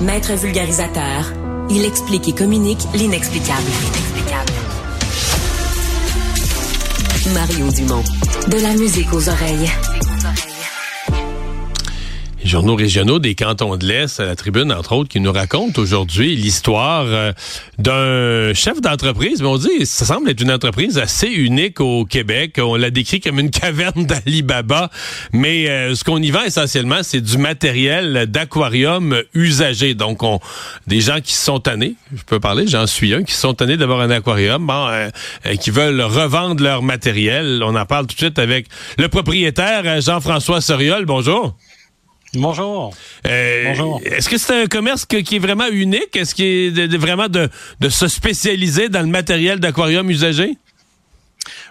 Maître vulgarisateur, il explique et communique l'inexplicable. Mario Dumont. De la musique aux oreilles journaux régionaux des cantons de l'Est, à la tribune, entre autres, qui nous racontent aujourd'hui l'histoire euh, d'un chef d'entreprise. Mais on dit, ça semble être une entreprise assez unique au Québec. On l'a décrit comme une caverne d'Alibaba. Mais euh, ce qu'on y vend essentiellement, c'est du matériel d'aquarium usagé. Donc, on, des gens qui sont tannés, je peux parler, j'en suis un, qui sont tannés d'avoir un aquarium, bon, euh, qui veulent revendre leur matériel. On en parle tout de suite avec le propriétaire, Jean-François Soriol. Bonjour. Bonjour. Euh, Bonjour. Est-ce que c'est un commerce qui est vraiment unique? Est-ce qu'il est vraiment de, de se spécialiser dans le matériel d'aquarium usagé?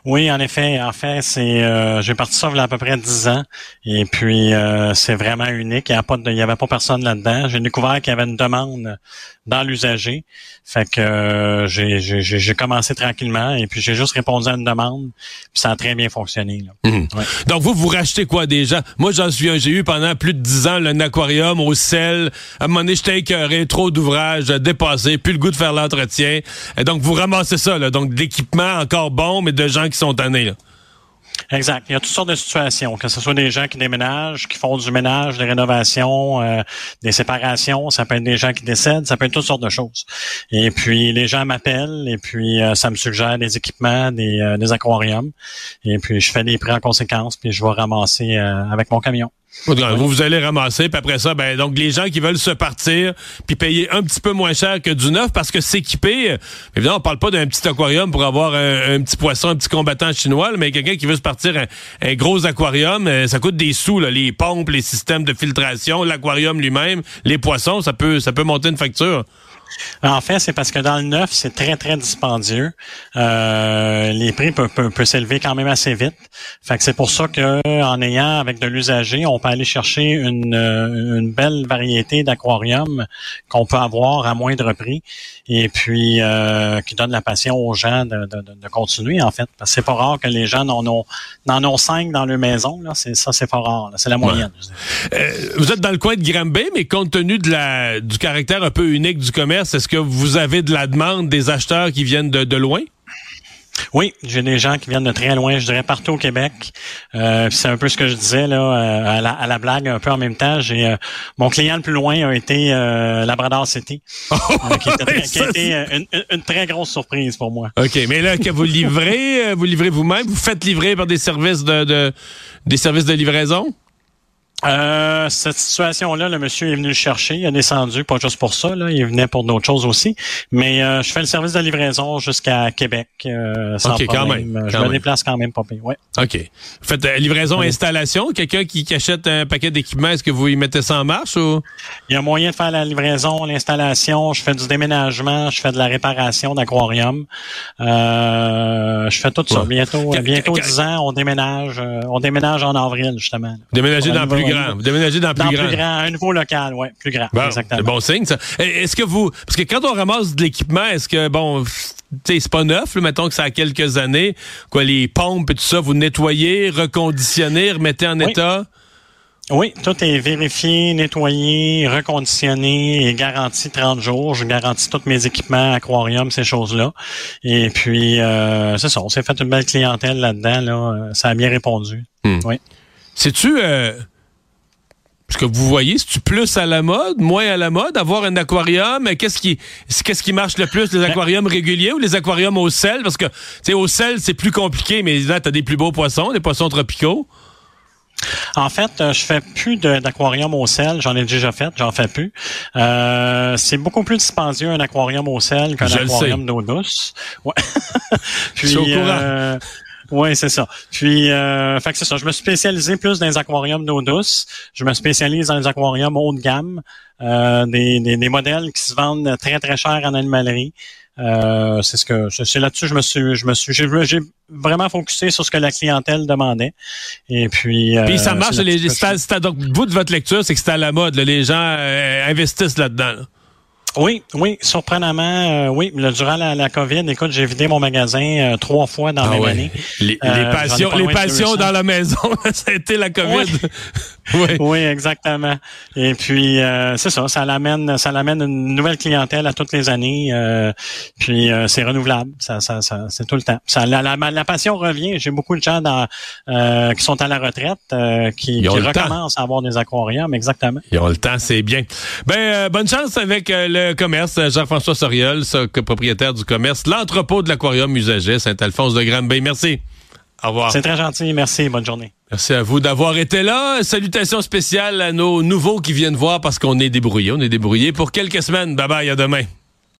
Oui, en effet. En fait, c'est euh, j'ai parti ça il y a à peu près 10 ans. Et puis euh, c'est vraiment unique. Il n'y avait pas, il y avait pas personne là-dedans. J'ai découvert qu'il y avait une demande dans l'usager. Fait que euh, j'ai commencé tranquillement et puis j'ai juste répondu à une demande. Puis ça a très bien fonctionné. Mhm. Donc vous, vous rachetez quoi déjà? Moi, j'en suis j'ai eu pendant plus de 10 ans un aquarium au sel. À un moment donné, j'étais écœuré, trop d'ouvrages dépassé, plus le goût de faire l'entretien. Et donc vous ramassez ça, là. Donc d'équipements encore bons, mais de gens qui sont. Exact. Il y a toutes sortes de situations, que ce soit des gens qui déménagent, qui font du ménage, des rénovations, euh, des séparations, ça peut être des gens qui décèdent, ça peut être toutes sortes de choses. Et puis les gens m'appellent et puis euh, ça me suggère des équipements, des, euh, des aquariums. Et puis je fais des prix en conséquence, puis je vais ramasser avec mon camion. Vous, vous allez ramasser, puis après ça, ben donc les gens qui veulent se partir, puis payer un petit peu moins cher que du neuf, parce que s'équiper, euh, évidemment, on parle pas d'un petit aquarium pour avoir un, petit poisson, un petit combattant chinois, mais quelqu'un qui veut se partir un, gros aquarium, euh, ça coûte des sous, là, les pompes, les systèmes de filtration, l'aquarium lui-même, les poissons, ça peut, ça peut monter une facture. En fait, c'est parce que dans le neuf, c'est très, très dispendieux. Euh, les prix peuvent, peuvent, s'élever quand même assez vite. Fait que c'est pour ça que en ayant avec de l'usager, on peut aller chercher une, euh, une belle variété d'aquariums qu'on peut avoir à moindre prix et puis euh, qui donne la passion aux gens de, de, de continuer, en fait. Parce que c'est pas rare que les gens en ont, en ont cinq dans leur maison. Là. C'est, ça, c'est pas rare. C'est la moyenne. Vous êtes dans le coin de Granby, mais compte tenu de la, du caractère un peu unique du commerce, est-ce que vous avez de la demande des acheteurs qui viennent de, loin? Oui, j'ai des gens qui viennent de très loin, je dirais partout au Québec. Euh, c'est un peu ce que je disais là euh, à, la, blague un peu en même temps. J'ai euh, mon client le plus loin a été Labrador City, qui, a été une, très grosse surprise pour moi. Ok, mais là que vous livrez, vous livrez vous-même, vous faites livrer par des services de des services de livraison? Euh, cette situation-là, le monsieur est venu le chercher, il a descendu, pas juste pour ça, là, il venait pour d'autres choses aussi. Mais euh, je fais le service de livraison jusqu'à Québec euh, sans Quand même, je me déplace quand même pas pire. Ouais. OK. Vous faites euh, livraison installation, quelqu'un qui, achète un paquet d'équipements, est-ce que vous y mettez ça en marche ou? Il y a moyen de faire la livraison, l'installation, je fais du déménagement, je fais de la réparation d'aquarium. Euh, je fais tout ça. Bientôt, bientôt 10 ans, on déménage, on déménage en avril, justement. Déménager dans plus vous déménagez dans plus grand. plus grand. Un nouveau local, oui, plus grand. Bon, exactement. C'est bon signe, ça. Est-ce que vous, parce que quand on ramasse de l'équipement, est-ce que, bon, c'est pas neuf, mettons que ça a quelques années, quoi, les pompes et tout ça, vous nettoyez, reconditionnez, remettez en état? Oui, tout est vérifié, nettoyé, reconditionné et garanti 30 jours. Je garantis tous mes équipements, aquarium, ces choses-là. Et puis, euh, c'est ça, on s'est fait une belle clientèle là-dedans. Là. Ça a bien répondu. Hmm. Oui. C'est-tu... Euh ce que vous voyez, c'est-tu plus à la mode, moins à la mode, avoir un aquarium? Qu'est-ce qui, qu'est-ce qui marche le plus, les ben aquariums réguliers ou les aquariums au sel? Parce que, tu sais, au sel, c'est plus compliqué, mais là, t'as des plus beaux poissons, des poissons tropicaux. En fait, euh, je fais plus d'aquarium au sel. J'en ai déjà fait, j'en fais plus. Euh, c'est beaucoup plus dispendieux un aquarium au sel qu'un aquarium d'eau douce. Ouais. Puis, au courant. Euh, oui, c'est ça. Puis, euh, fait que c'est ça. Je me suis spécialisé plus dans les aquariums d'eau douce. Je me spécialise dans les aquariums haut de gamme, euh, des, des, modèles qui se vendent très très cher en animalerie. Euh, c'est ce que c'est là-dessus je me suis je me suis j'ai vraiment focusé sur ce que la clientèle demandait et puis puis ça marche les, donc vous de votre lecture c'est que c'est à la mode les gens investissent là-dedans là Oui, oui, surprenamment, euh, oui. durant la, la, COVID, écoute, j'ai vidé mon magasin euh, trois fois dans la ah même année. Les, euh, passions, les passions dans la maison, ça a été la COVID. Oui, oui. exactement. Et puis c'est ça, ça l'amène, ça l'amène une nouvelle clientèle à toutes les années. puis c'est renouvelable, ça, ça, ça c'est tout le temps. Ça, la, la, passion revient. J'ai beaucoup de gens dans, qui sont à la retraite, qui, qui recommencent à avoir des aquariums, exactement. Ils ont le temps, c'est bien. Ben bonne chance avec le commerce, Jean-François Soriol, propriétaire du commerce, l'entrepôt de l'aquarium usager Saint-Alphonse de Granby. Merci. Au revoir. C'est très gentil. Merci. Bonne journée. Merci à vous d'avoir été là. Salutations spéciales à nos nouveaux qui viennent voir parce qu'on est débrouillés. On est débrouillés pour quelques semaines. Bye bye. À demain.